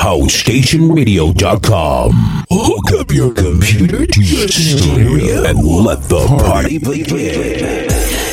HouseStationRadio.com. Hook up your computer to your stereo and let the party begin.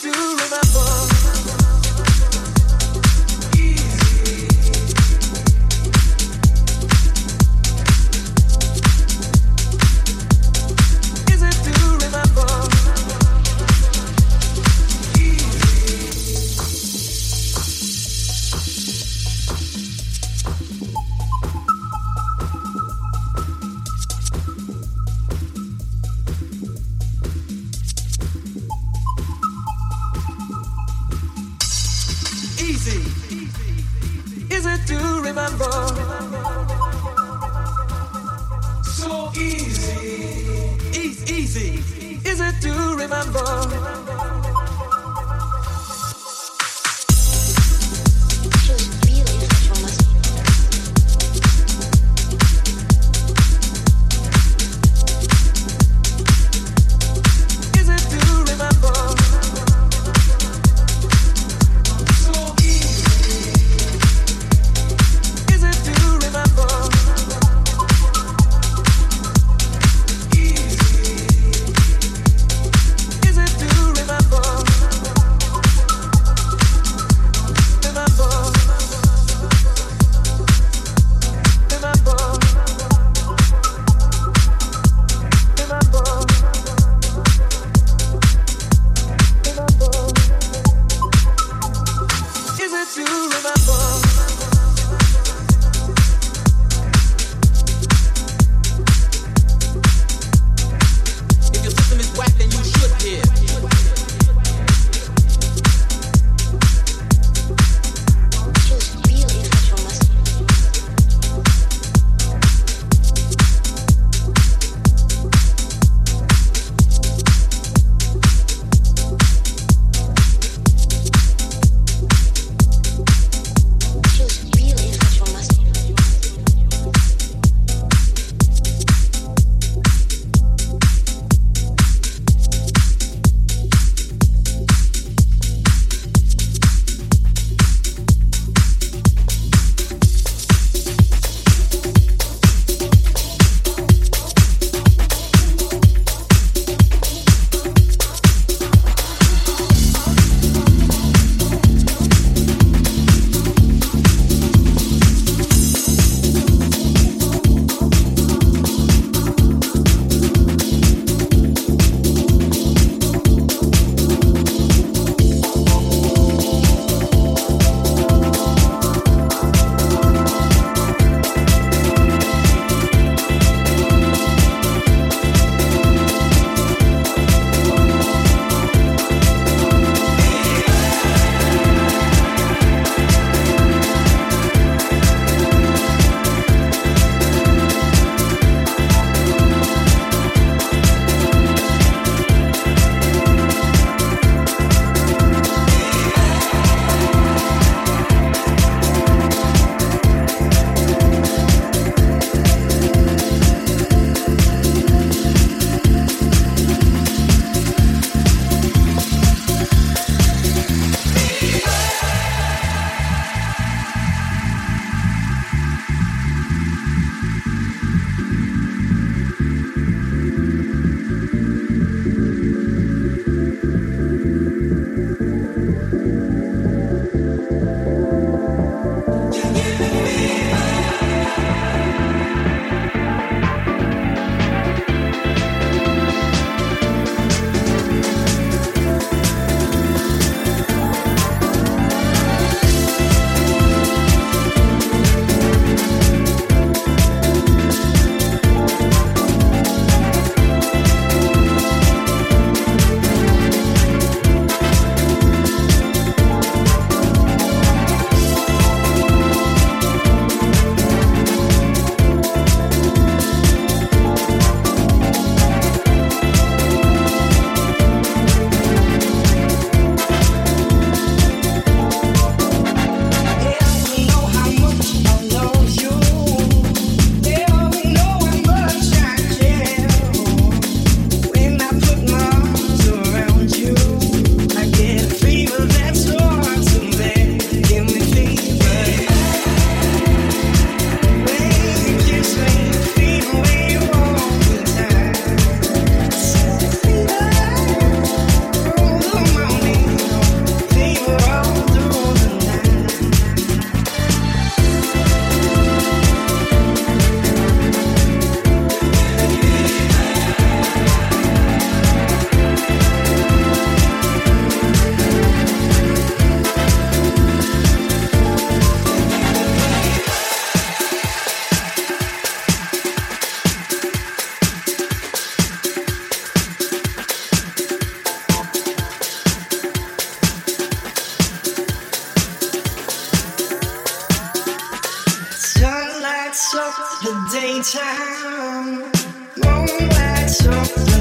To remember? lights up the daytime. Moonlight's up the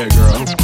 head, girl.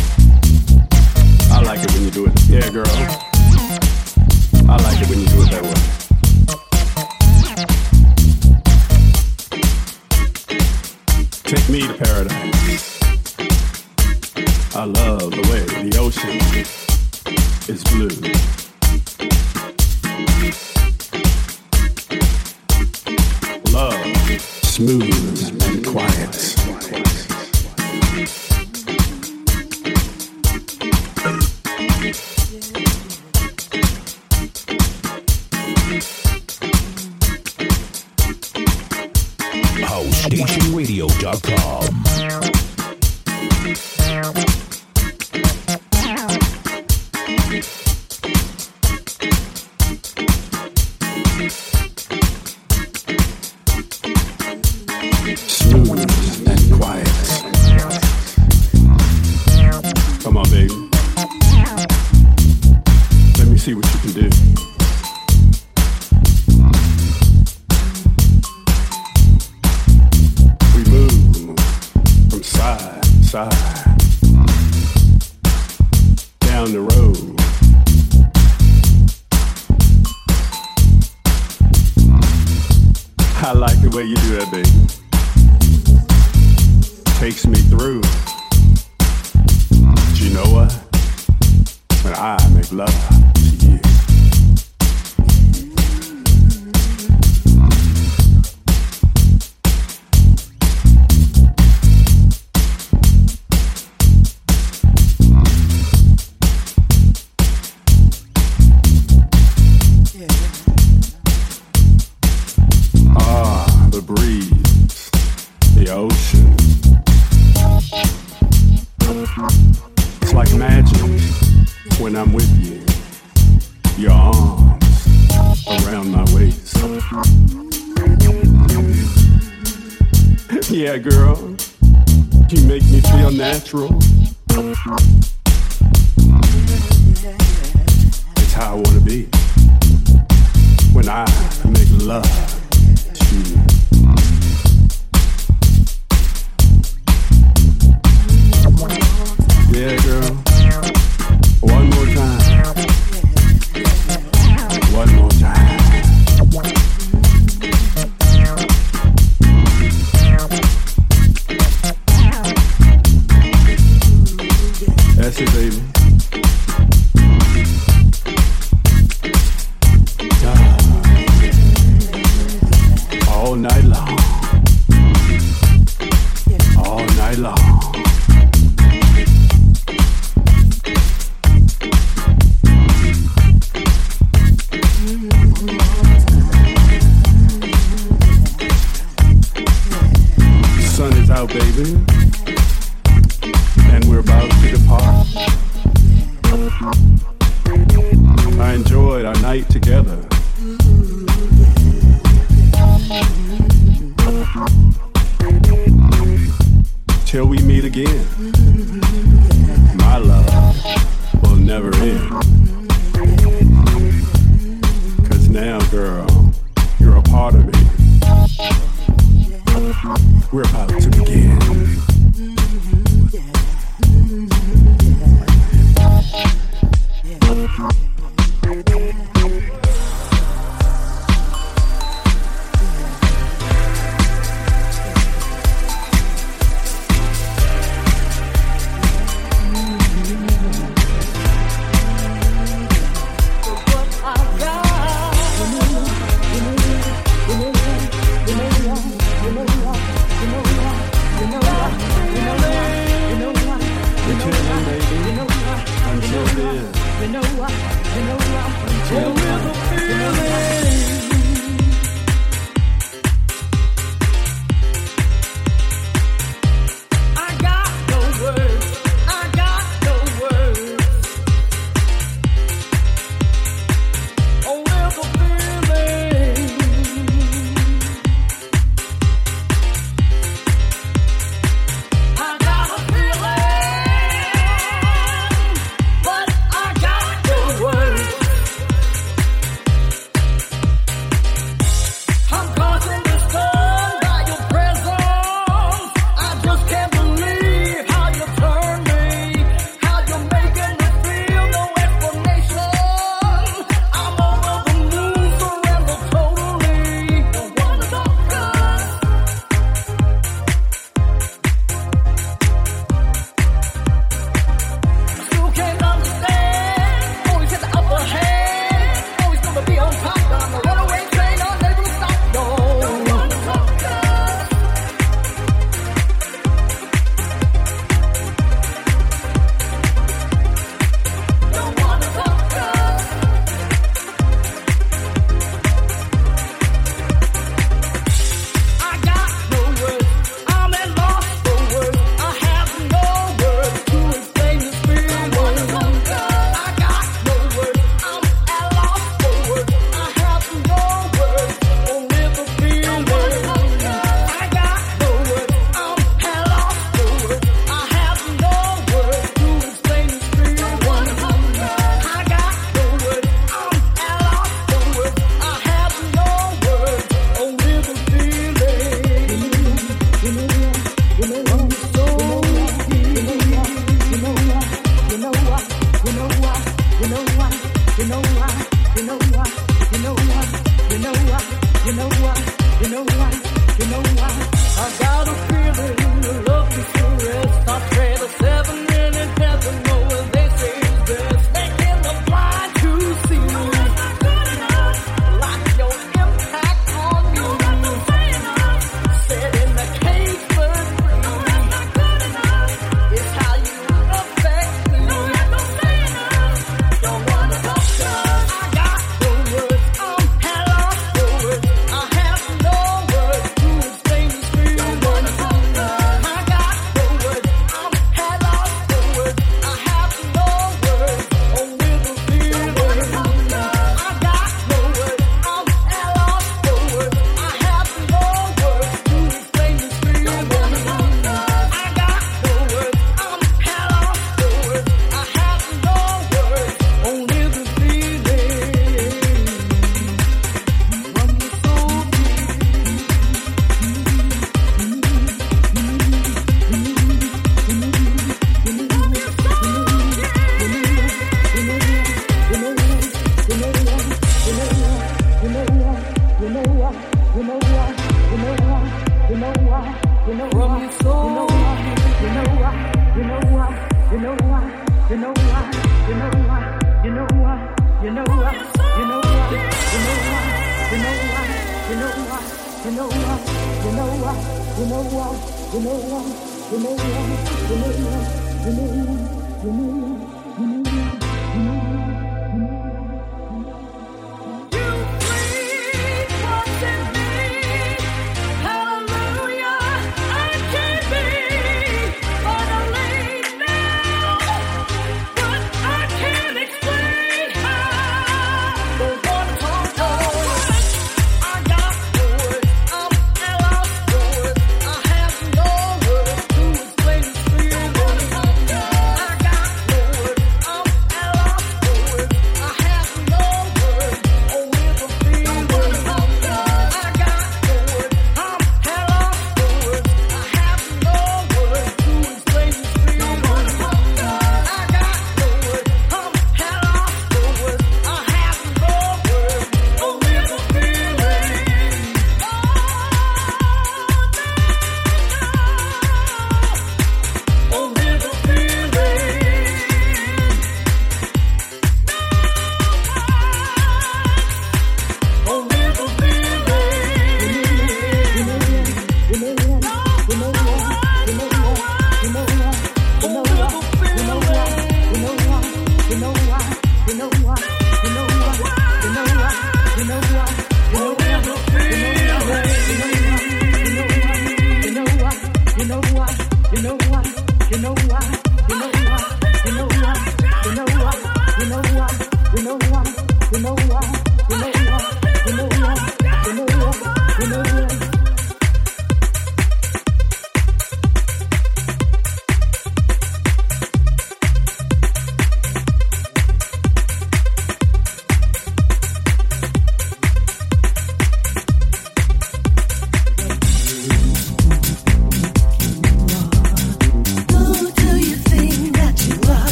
Ah, the breeze, the ocean. It's like magic when I'm with you. Your arms around my waist. yeah, girl, you make me feel natural.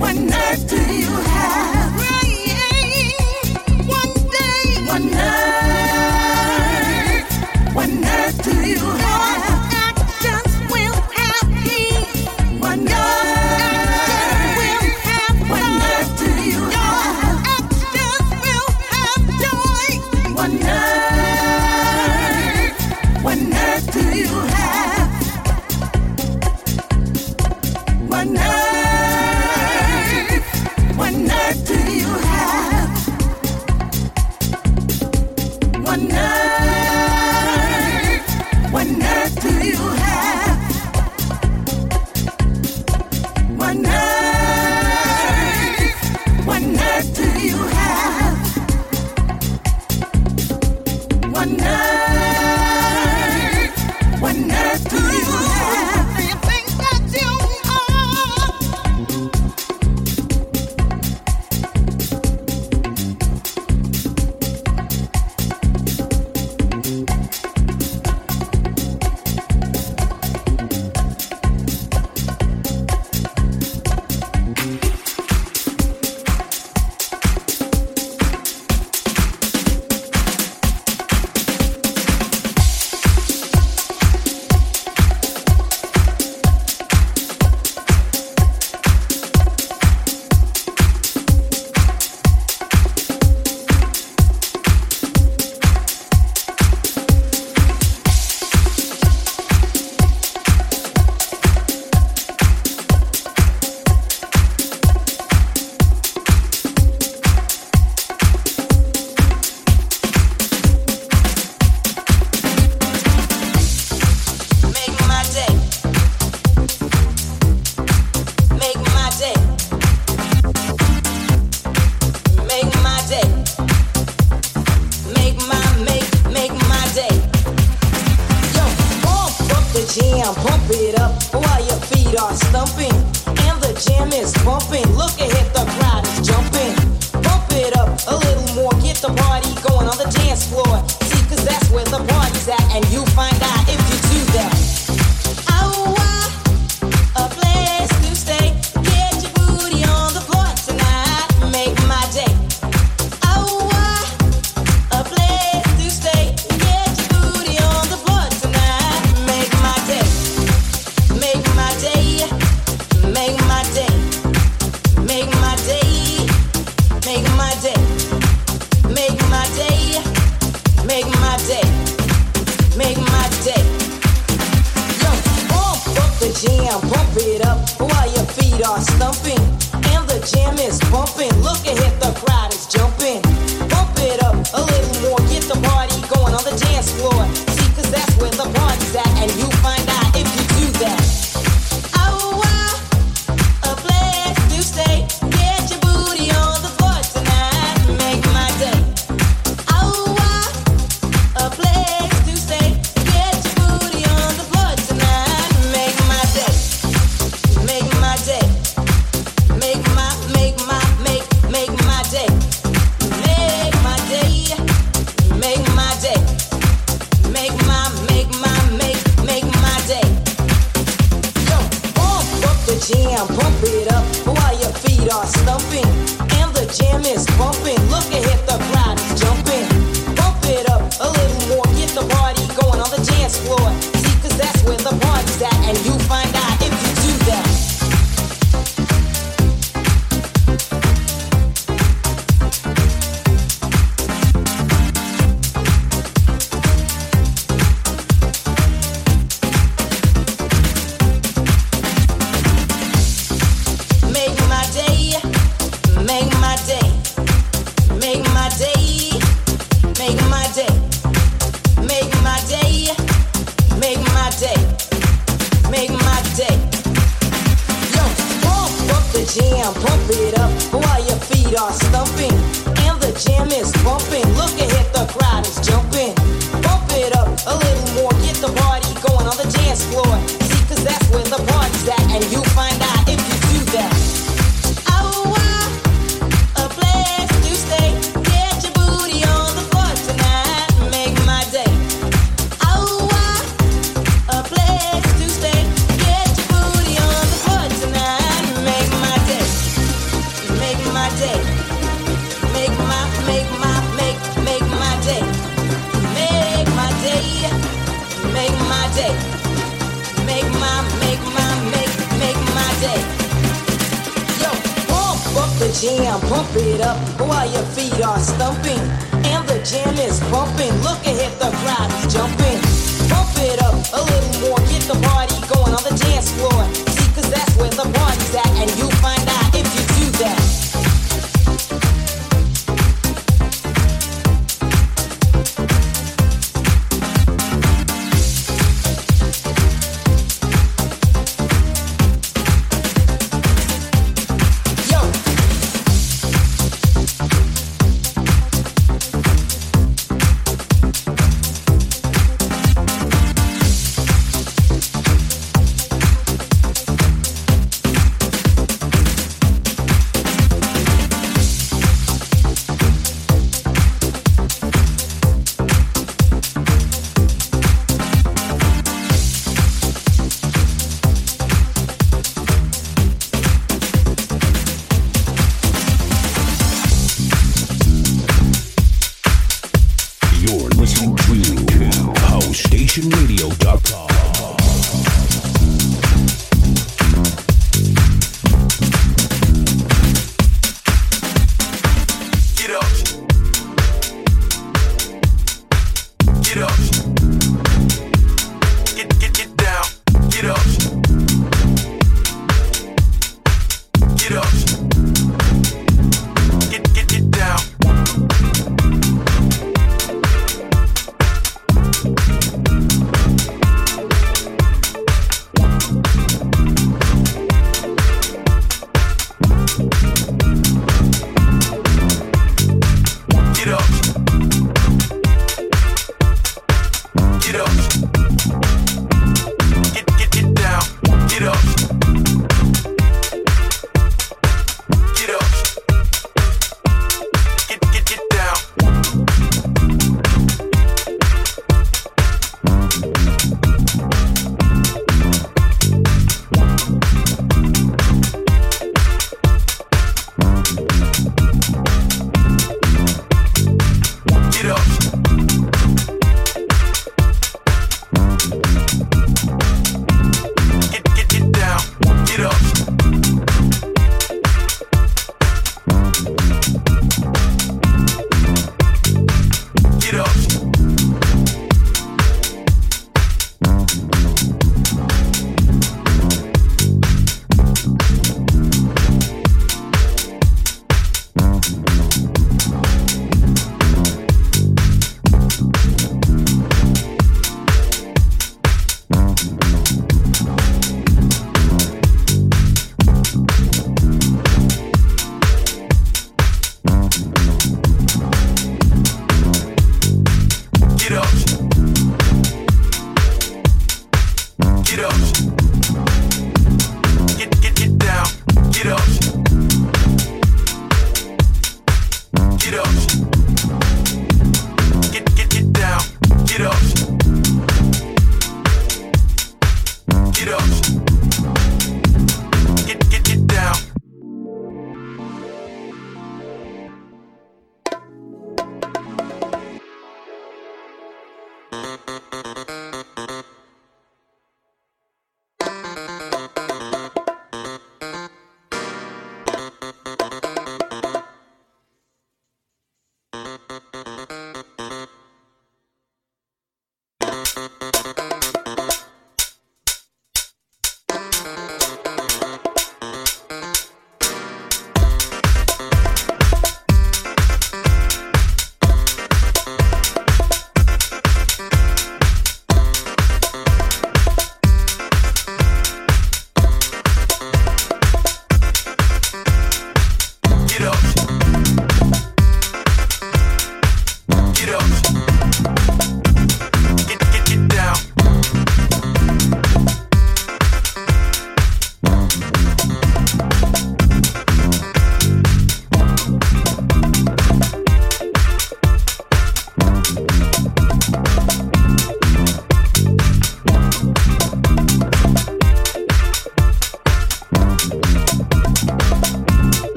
One and you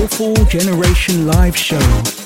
Soulful Generation Live Show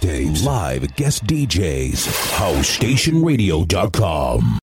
mixtapes. Live guest DJs. HouseStationRadio.com.